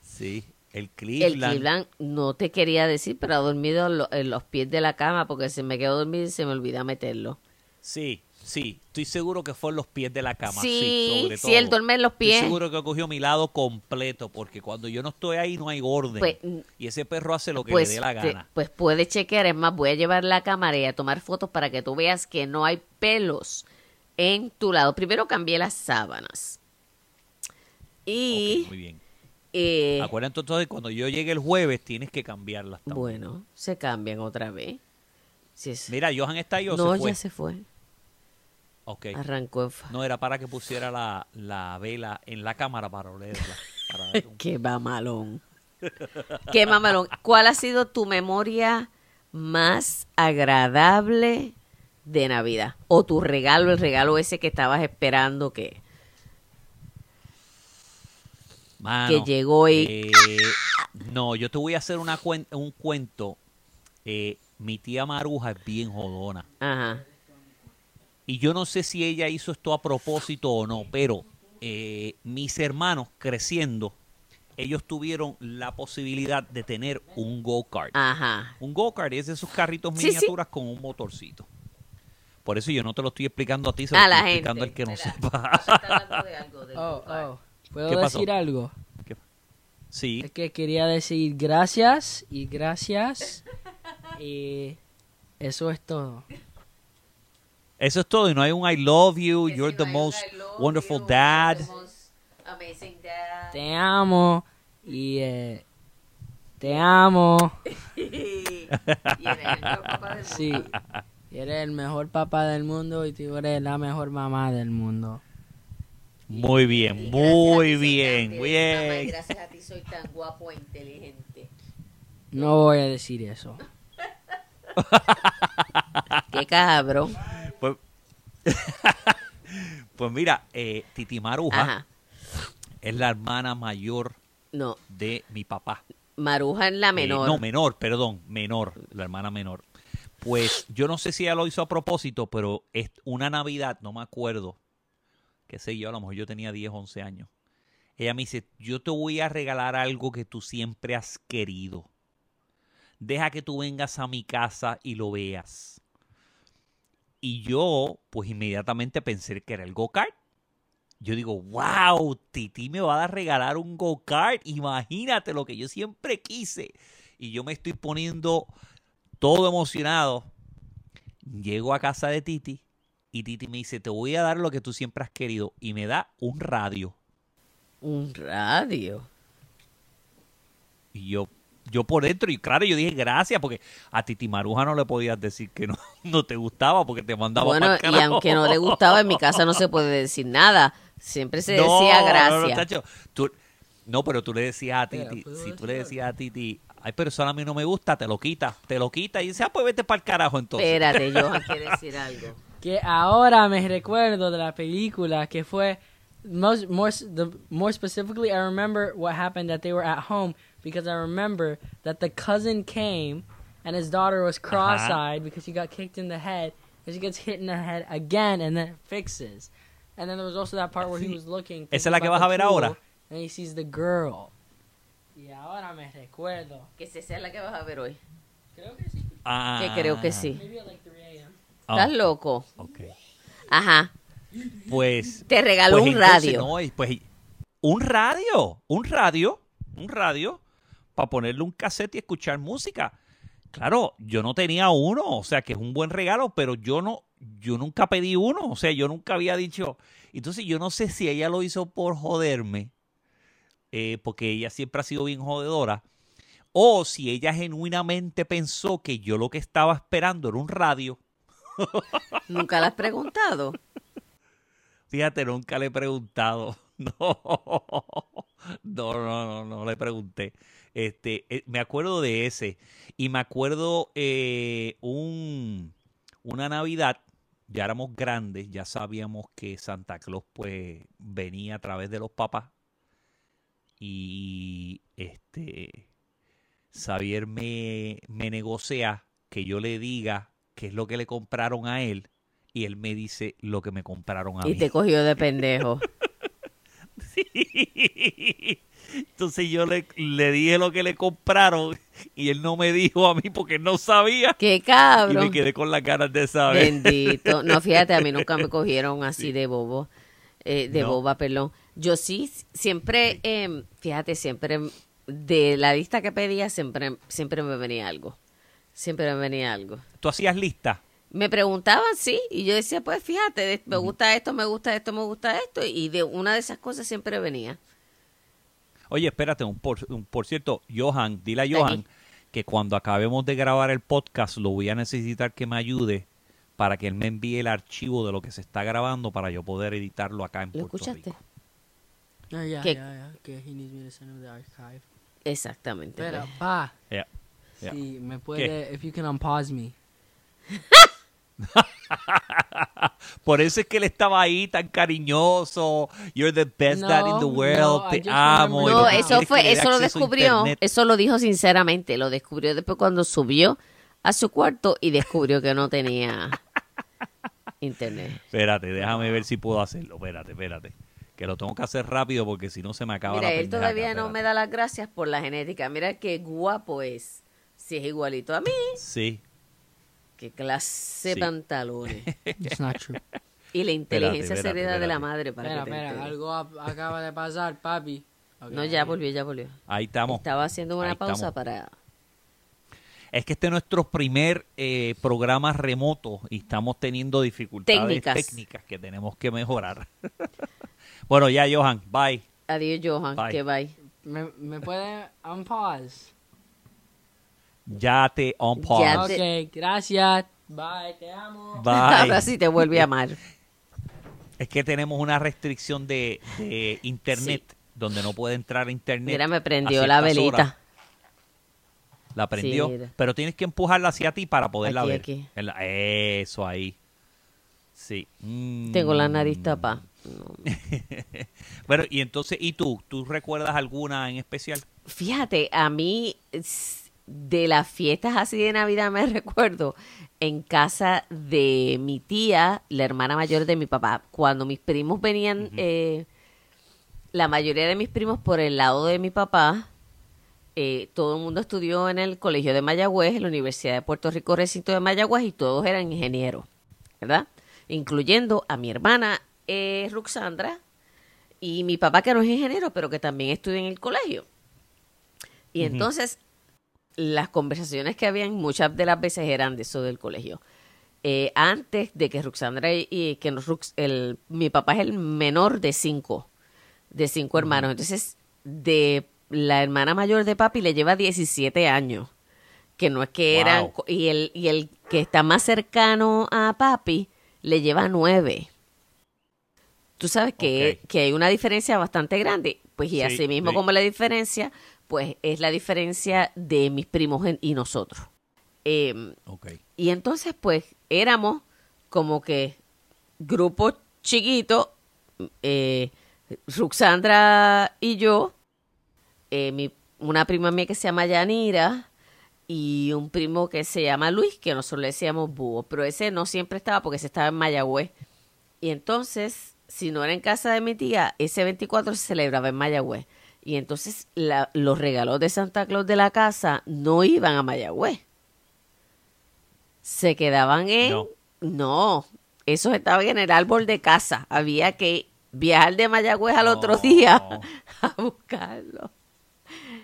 Sí, el El Cleveland. Cleveland no te quería decir, pero ha dormido en, lo- en los pies de la cama porque se me quedó dormido y se me olvida meterlo. Sí, sí, estoy seguro que fue en los pies de la cama. Sí, Sí, sobre sí, él todo. duerme en los Estoy pies. seguro que cogió mi lado completo, porque cuando yo no estoy ahí no hay orden. Pues, y ese perro hace lo que Pues, le dé la te- gana. pues puede chequear, es más, voy a llevar la cámara y a tomar fotos para que tú veas que no hay pelos en tu lado. Primero cambié las sábanas. Y, Ok, muy bien. Eh, Acuérdate entonces, cuando yo llegue el jueves, tienes que cambiarlas también. bueno, se cambian otra vez. Si es- Mira, Johan está ahí o no, se fue. ya se fue. Ok. Arrancó No era para que pusiera la, la vela en la cámara para olerla. para un- Qué mamalón. Qué mamalón. ¿Cuál ha sido tu memoria más agradable de Navidad? O tu regalo, el regalo ese que estabas esperando que... Mano, que llegó y- eh, no, yo te voy a hacer una cuen- un cuento. Eh, mi tía Maruja es bien jodona. Ajá. Y yo no sé si ella hizo esto a propósito o no, pero eh, mis hermanos creciendo, ellos tuvieron la posibilidad de tener un go-kart. Ajá. Un go-kart es esos carritos Sí, sí. miniaturas con un motorcito. Por eso yo no te lo estoy explicando a ti, se lo A estoy la explicando gente. al que no sepa. Está hablando de algo Oh, go-kart. oh. ¿Puedo ¿Qué pasó? decir algo? Sí. Es que quería decir gracias y gracias. y eso es todo. Eso es todo. Y no hay un I love you, you're the most wonderful dad. Amazing dad. Te amo y eh, te amo. y eres el mejor papá del mundo. Sí. Y Eres el mejor papá del mundo y tú eres la mejor mamá del mundo. Muy bien, muy bien, bien. gracias a ti soy tan guapo e inteligente. No voy a decir eso. Qué cabrón. Pues, pues mira, eh, Titi Maruja Ajá. es la hermana mayor No, de mi papá. Maruja es la Eh, menor. no, menor, perdón, menor, la hermana menor. Pues yo no sé si ella lo hizo a propósito, pero es una Navidad, no me acuerdo, qué sé yo, a lo mejor yo tenía 10, 11 años. Ella me dice, yo te voy a regalar algo que tú siempre has querido. Deja que tú vengas a mi casa y lo veas. Y yo, pues inmediatamente pensé que era el go-kart. Yo digo, wow, Titi me va a regalar un go-kart. Imagínate lo que yo siempre quise. Y yo me estoy poniendo todo emocionado. Llego a casa de Titi y Titi me dice, te voy a dar lo que tú siempre has querido. Y me da un radio. Un radio. Y yo, yo por dentro, y claro, yo dije gracias, porque a Titi Maruja no le podías decir que no, no te gustaba porque te mandaba Bueno, y aunque no le gustaba, en mi casa no se puede decir nada. Siempre se No, decía no, no, gracias. Tú- no, pero tú le decías a Titi, ¿puedo si tú decir le decías a Titi, ay, pero eso a mí no me gusta, te lo quita, te lo quita. Y dice, ah, pues vete para el carajo entonces. Espérate, Johan quiere decir algo. Que ahora me recuerdo de la película que fue most, more, the, more specifically I remember what happened that they were at home because I remember that the cousin came and his daughter was cross-eyed because she got kicked in the head and she gets hit in the head again and then it fixes. And then there was also that part where he was looking. ¿Esa es la que vas a ver pool, ahora? And he sees the girl. Y ahora me recuerdo. Que esa sea la que vas a ver hoy. Creo que sí. Ah, Que creo que sí. Maybe like 3 a.m. ah, ¿Estás loco? ok. Aja. Pues Te regaló Pues un radio. no, pues, un radio, un radio, un radio para ponerle un cassette y escuchar música. Claro, yo no tenía uno, o sea que es un buen regalo, pero yo no, yo nunca pedí uno, o sea, yo nunca había dicho. Entonces yo no sé si ella lo hizo por joderme, eh, porque ella siempre ha sido bien jodedora, o si ella genuinamente pensó que yo lo que estaba esperando era un radio. ¿Nunca la has preguntado? Fíjate, nunca le he preguntado. No, no, no, no, no le pregunté. Este, eh, me acuerdo de ese. Y me acuerdo eh, un, una Navidad, ya éramos grandes, ya sabíamos que Santa Claus pues venía a través de los papás. Y este Xavier me, me negocia que yo le diga qué es lo que le compraron a él. Y él me dice lo que me compraron a Y mí. te cogió de pendejo. Entonces yo le, le dije lo que le compraron y él no me dijo a mí porque no sabía. ¡Qué Y me cabrón! quedé con las ganas de saber. Bendito. No, fíjate, a mí nunca me cogieron así de bobo. eh, de No. boba, perdón. Yo sí, siempre, eh, fíjate, siempre de la lista que pedía, siempre, siempre me venía algo. Siempre me venía algo. ¿Tú hacías lista? Me preguntaban, sí, y yo decía, pues fíjate, me gusta esto, me gusta esto, me gusta esto, y de una de esas cosas siempre venía. Oye, espérate, un por, un por cierto, Johan, dile a Aquí. Johan que cuando acabemos de grabar el podcast lo voy a necesitar que me ayude para que él me envíe el archivo de lo que se está grabando para yo poder editarlo acá en ¿Lo Puerto escuchaste? Rico. Yeah. Que he needs me to send him the archive. Exactamente. Espera, pues. pa. Yeah, yeah. Sí, me puede, if you can unpause me. Por eso es que él estaba ahí tan cariñoso. You're the best dad in the world. no, te amo. No, eso fue, eso lo descubrió, eso lo dijo sinceramente, lo descubrió después cuando subió a su cuarto y descubrió que no tenía internet. Espérate, déjame ver si puedo hacerlo. Espérate, espérate. Que lo tengo que hacer rápido porque si no se me acaba Mira, la él pendejaca, todavía no me da las gracias por la genética. Mira qué guapo es. Si es igualito a mí, Sí. qué clase de Sí. pantalones. It's not true. Y la inteligencia espérate, serena de la madre para Espera, que te espera, algo acaba de pasar, papi. No, ya volvió, ya volvió. Ahí estamos. Estaba haciendo una Ahí pausa estamos. para... Es que este es nuestro primer eh, programa remoto y estamos teniendo dificultades Técnicas. técnicas que tenemos que mejorar. bueno, ya, Johan, bye. Adiós, Johan, Bye. que bye. ¿Me, me puede unpause? Ya te on pause. Ya Ok, gracias. Bye, te amo. Bye. Ahora sí te vuelve a amar. Es que tenemos una restricción de, de internet donde no puede entrar a internet. Mira, me prendió la velita. horas. La prendió, pero tienes que empujarla hacia ti para poderla Aquí, ver. aquí. Eso ahí. Sí. Mm. Tengo la nariz tapada. Bueno, y entonces, ¿y tú? ¿Tú recuerdas alguna en especial? Fíjate, a mí de las fiestas así de Navidad me recuerdo en casa de mi tía, la hermana mayor de mi papá, cuando mis primos venían, eh, la mayoría de mis primos por el lado de mi papá, eh, todo el mundo estudió en el Colegio de Mayagüez, en la Universidad de Puerto Rico, recinto de Mayagüez, y todos eran ingenieros, ¿verdad? Incluyendo a mi hermana eh, Ruxandra y mi papá, que no es ingeniero, pero que también estudia en el colegio. Y entonces, las conversaciones que habían muchas de las veces eran de eso del colegio. Eh, antes de que Ruxandra y, y que Rux- el, mi papá es el menor de cinco, de cinco hermanos. Entonces, de la hermana mayor de papi le lleva 17 años. Que no es que eran. Wow. Y el, y el que está más cercano a papi le lleva nueve. Tú sabes que, que hay una diferencia bastante grande. Pues y Sí, así mismo sí. como la diferencia, pues es la diferencia de mis primos en- y nosotros. Em, Ok. y entonces, pues, éramos como que grupo chiquito, eh, Ruxandra y yo, eh, mi, una prima mía que se llama Yanira y un primo que se llama Luis, que nosotros le decíamos búho, pero ese no siempre estaba porque ese estaba en Mayagüez. Y entonces, si no era en casa de mi tía, ese 24 se celebraba en Mayagüez. Y entonces la- los regalos de Santa Claus de la casa no iban a Mayagüez. Se quedaban en... No. No, esos estaban en el árbol de casa. Había que viajar de Mayagüez al otro día a buscarlo.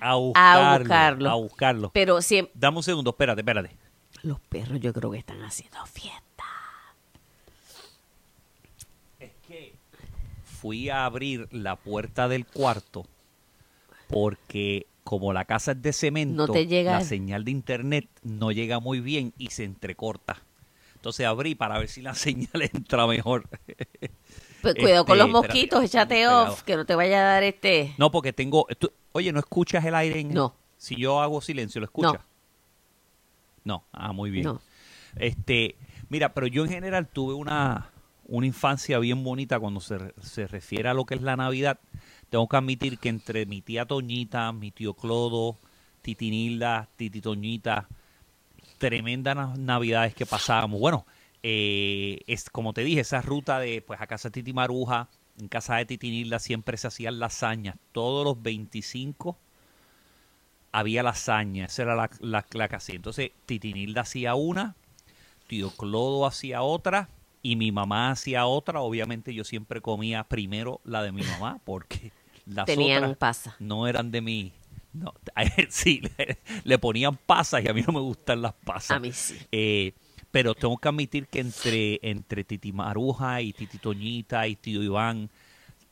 A buscarlo. buscarlo. A buscarlo. Pero siempre... Dame un segundo, espérate, espérate. Los perros yo creo que están haciendo fiesta. Es que fui a abrir la puerta del cuarto porque como la casa es de cemento, No te llega la el- señal de internet no llega muy bien y se entrecorta. Entonces abrí para ver si la señal entra mejor. Pues cuidado con Este, los mosquitos, espérate, échate off, que no te vaya a dar este... No, porque tengo... tú- oye, ¿no escuchas el aire? En, No. Si yo hago silencio, ¿lo escuchas? No. Ah, muy bien. No. Este, mira, pero yo en general tuve una, una infancia bien bonita cuando se, se refiere a lo que es la Navidad. Tengo que admitir que entre mi tía Toñita, mi tío Clodo, Titi Nilda, Titi Toñita, tremendas na- navidades que pasábamos. Bueno, eh, es como te dije, esa ruta de pues a casa de Titi Maruja, en casa de Titi Nilda siempre se hacían lasañas. Todos los 25 había lasaña, esa era la, la, la. Entonces, Titi Nilda hacía una, tío Clodo hacía otra y mi mamá hacía otra. Obviamente yo siempre comía primero la de mi mamá porque las Tenían otras pasa. no eran de mi... No, sí, le, le ponían pasas y a mí no me gustan las pasas. A mí sí. Eh, pero tengo que admitir que entre, entre Titi Maruja y Titi Toñita y Tío Iván,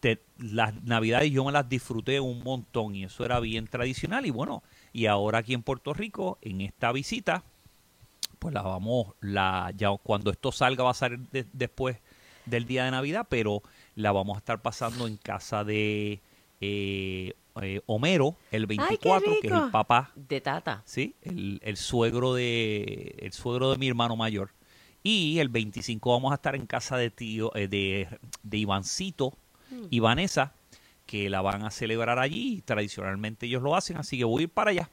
te- las navidades yo me las disfruté un montón y eso era bien tradicional. Y bueno, y ahora aquí en Puerto Rico, en esta visita, pues la vamos, la, ya cuando esto salga va a salir de- después del día de Navidad, pero la vamos a estar pasando en casa de eh, eh, Homero el ¡Ay, qué 24, que es el papá De tata. ¿sí? El, el suegro de el suegro de mi hermano mayor. Y el 25 vamos a estar en casa de tío eh, de, de Ivancito y Vanessa, que la van a celebrar allí. Tradicionalmente ellos lo hacen, así que voy a ir para allá.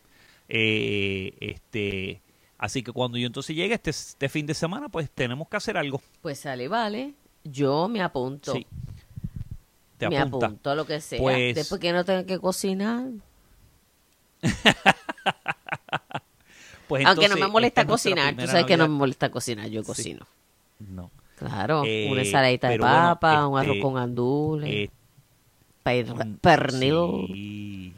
Eh, este, así que cuando yo entonces llegue este, este fin de semana, pues tenemos que hacer algo. Pues sale, vale. Yo me apunto. Sí. Te me apunta. apunto a lo que sea. Pues- Después que no tenga que cocinar. Pues Aunque no me molesta cocinar. Tú sabes que no me molesta cocinar. Yo cocino. No. Claro, Eh, una ensaladita de bueno, papa, un este, arroz con gandules, Eh, per- un- pernil Sí,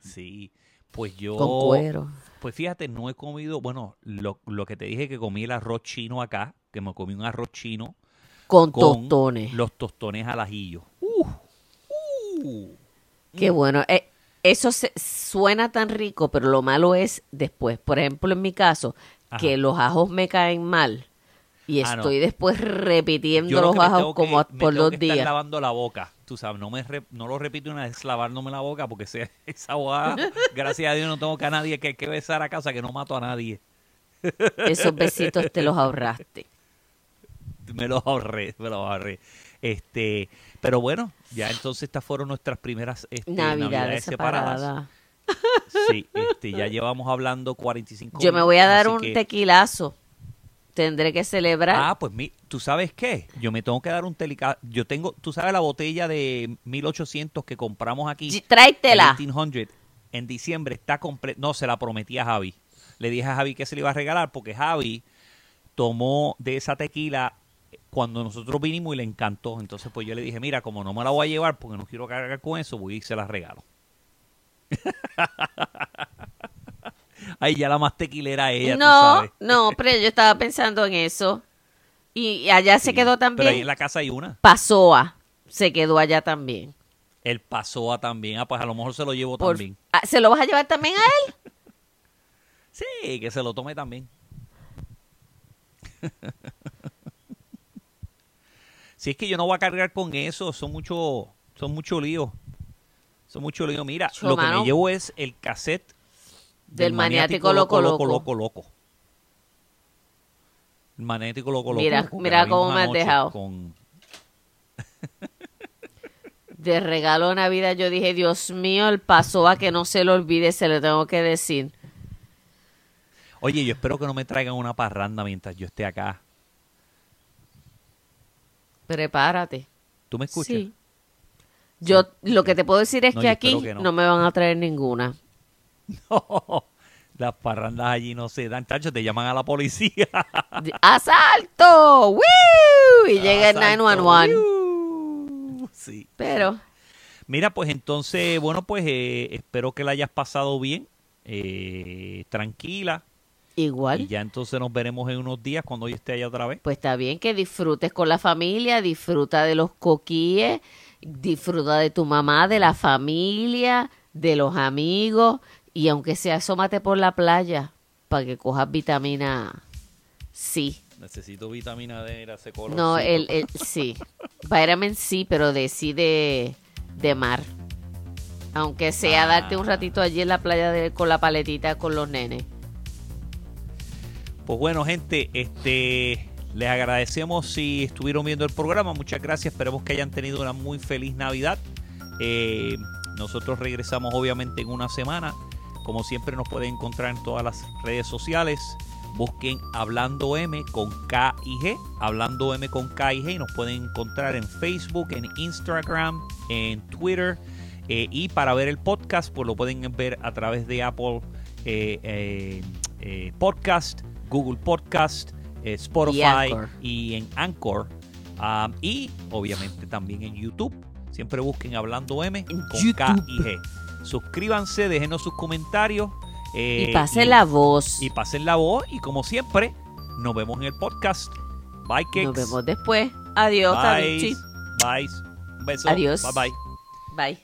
sí. Pues yo. con cuero. Pues fíjate, no he comido. Bueno, lo, lo que te dije que comí el arroz chino acá, que me comí un arroz chino Con, con tostones. los tostones al ajillo. Uh. Qué bueno. Eh, eso se- suena tan rico, pero lo malo es después. Por ejemplo, en mi caso, Ajá. que los ajos me caen mal y Ah, no. estoy después repitiendo los ajos que- como por dos que estar días. lavando la boca. Tú sabes, no me re- no lo repito una vez lavándome la boca porque ese- esa boca, gracias a Dios, no tengo que a nadie que, que besar a casa que no mato a nadie. Esos besitos te los ahorraste. me los ahorré, me los ahorré. Este, pero bueno, ya entonces estas fueron nuestras primeras este, Navidades navidades separadas. separadas. Sí, este, ya llevamos hablando 45 Yo me voy a dar un que- tequilazo. Tendré que celebrar. Ah, pues mi, tú sabes qué, yo me tengo que dar un telica, yo tengo, tú sabes la botella de 1800 que compramos aquí, Tráetela. 1800, en diciembre está completa, no, se la prometí a Javi, le dije a Javi que se le iba a regalar porque Javi tomó de esa tequila cuando nosotros vinimos y le encantó, entonces pues yo le dije, mira, como no me la voy a llevar porque no quiero cargar con eso, voy y se la regalo. Ay, ya la más tequilera ella, tú no, sabes. no, pero yo estaba pensando en eso. Y allá se quedó Pero ahí también. en la casa hay una. Pasoa se quedó allá también. El Pasoa también. Ah, pues a lo mejor se lo llevo Por- también. Ah, ¿Se lo vas a llevar también a él? Sí, que se lo tome también. si es que yo no voy a cargar con eso, son mucho, son mucho lío. Son mucho lío. Mira, lo que me llevo es el cassette Del maniático loco, loco, loco. loco, loco. El magnético loco, loco. Mira, loco, mira cómo me has dejado. con- De regalo de Navidad yo dije, Dios mío, el Pasoa que no se lo olvide, se lo tengo que decir. Oye, yo espero que no me traigan una parranda mientras yo esté acá. Prepárate. ¿Tú me escuchas? Sí. Yo lo que te puedo decir es No, que aquí que no. no. me van a traer ninguna. No, las parrandas allí no se dan, tacho, te llaman a la policía. ¡Asalto! ¡Woo! Y llega el Asalto. 911. Uh, Sí. Pero Mira, pues entonces, bueno, pues eh, espero que la hayas pasado bien, eh, tranquila. Igual. Y ya entonces nos veremos en unos días cuando yo esté allá otra vez. Pues está bien que disfrutes con la familia, disfruta de los coquíes, disfruta de tu mamá, de la familia, de los amigos y aunque sea asómate por la playa para que cojas vitamina C. Necesito vitamina D, era ese color. No, el, el sí, vitamin C, pero de sí de, de mar. Aunque sea darte un ratito allí en la playa de- con la paletita con los nenes. Pues bueno, gente, este les agradecemos si estuvieron viendo el programa. Muchas gracias. Esperemos que hayan tenido una muy feliz Navidad. Eh, nosotros regresamos obviamente en una semana. Como siempre nos pueden encontrar en todas las redes sociales. Busquen Hablando M con K y G. Hablando M con K y G. Y nos pueden encontrar en Facebook, en Instagram, en Twitter. Eh, y para ver el podcast, pues lo pueden ver a través de Apple eh, eh, Podcast, Google Podcast, eh, Spotify y en Anchor. Um, y obviamente también en YouTube. Siempre busquen Hablando M con K y G. Suscríbanse, déjenos sus comentarios. eh, y pase la voz. y pasen la voz. Y como siempre, nos vemos en el podcast. Bye, Kicks. Nos vemos después. Adiós, Bye. Bye. Un beso. Adiós. Bye bye. Bye.